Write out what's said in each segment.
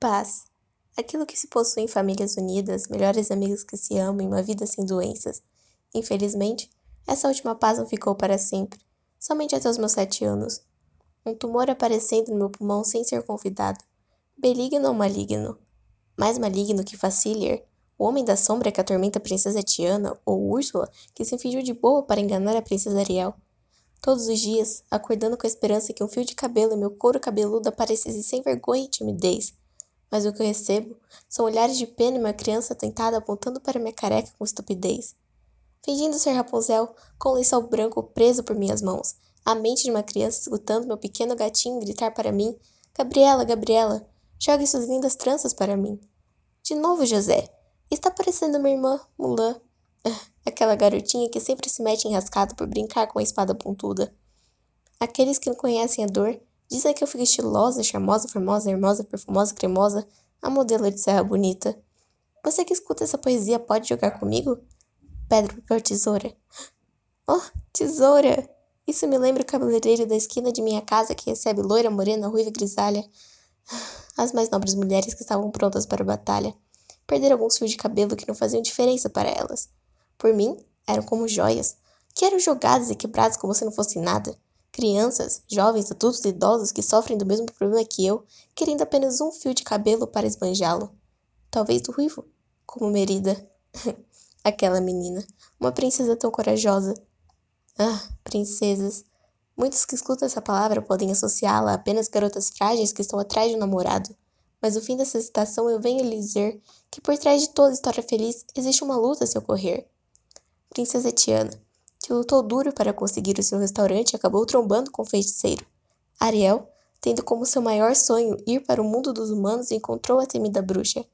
Paz. Aquilo que se possui em famílias unidas, melhores amigos que se amam e uma vida sem doenças. Infelizmente, essa última paz não ficou para sempre, somente até os meus sete anos. Um tumor aparecendo no meu pulmão sem ser convidado. Benigno ou maligno? Mais maligno que Facilier, o homem da sombra que atormenta a princesa Tiana, ou Úrsula, que se fingiu de boa para enganar a princesa Ariel. Todos os dias, acordando com a esperança que um fio de cabelo em meu couro cabeludo aparecesse sem vergonha e timidez, mas o que eu recebo são olhares de pena e uma criança tentada apontando para minha careca com estupidez. Fingindo ser Rapunzel, com o lençol branco preso por minhas mãos, a mente de uma criança escutando meu pequeno gatinho gritar para mim: Gabriela, Gabriela, jogue suas lindas tranças para mim. De novo, José. Está parecendo minha irmã, Mulan. Aquela garotinha que sempre se mete enrascada por brincar com a espada pontuda. Aqueles que não conhecem a dor Dizem que eu fico estilosa, charmosa, formosa, hermosa, perfumosa, cremosa, a modelo de serra bonita. Você que escuta essa poesia pode jogar comigo? Pedra, papel, tesoura. Oh, tesoura! Isso me lembra o cabeleireiro da esquina de minha casa que recebe loira, morena, ruiva e grisalha. As mais nobres mulheres que estavam prontas para a batalha. Perderam alguns fios de cabelo que não faziam diferença para elas. Por mim, eram como joias, que eram jogadas e quebradas como se não fosse nada. Crianças, jovens, adultos e idosos que sofrem do mesmo problema que eu, querendo apenas um fio de cabelo para esbanjá-lo. Talvez do ruivo, como Merida. Aquela menina, uma princesa tão corajosa. Ah, princesas. Muitos que escutam essa palavra podem associá-la a apenas garotas frágeis que estão atrás de um namorado. Mas no fim dessa citação eu venho lhe dizer que por trás de toda história feliz existe uma luta a se ocorrer. Princesa Tiana, que lutou duro para conseguir o seu restaurante acabou trombando com o feiticeiro. Ariel, tendo como seu maior sonho ir para o mundo dos humanos, encontrou a temida bruxa.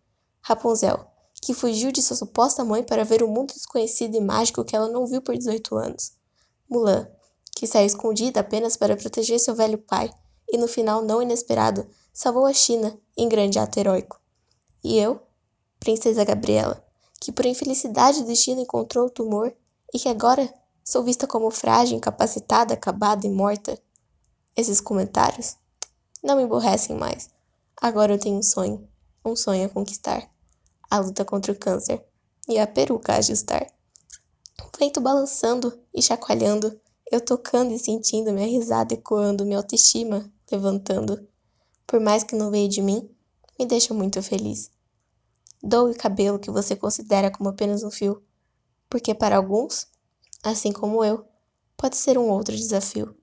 Rapunzel, que fugiu de sua suposta mãe para ver o mundo desconhecido e mágico que ela não viu por 18 anos. Mulan, que saiu escondida apenas para proteger seu velho pai, e no final não inesperado, salvou a China em grande ato heróico. E eu, Princesa Gabriela, que por infelicidade do destino encontrou o tumor e que agora Sou vista como frágil, incapacitada, acabada e morta. Esses comentários não me emborrecem mais. Agora eu tenho um sonho. Um sonho a conquistar. A luta contra o câncer. E a peruca a ajustar. O vento balançando e chacoalhando. Eu tocando e sentindo minha risada ecoando, minha autoestima levantando. Por mais que não veio de mim, me deixa muito feliz. Dou o cabelo que você considera como apenas um fio, porque para alguns assim como eu, pode ser um outro desafio.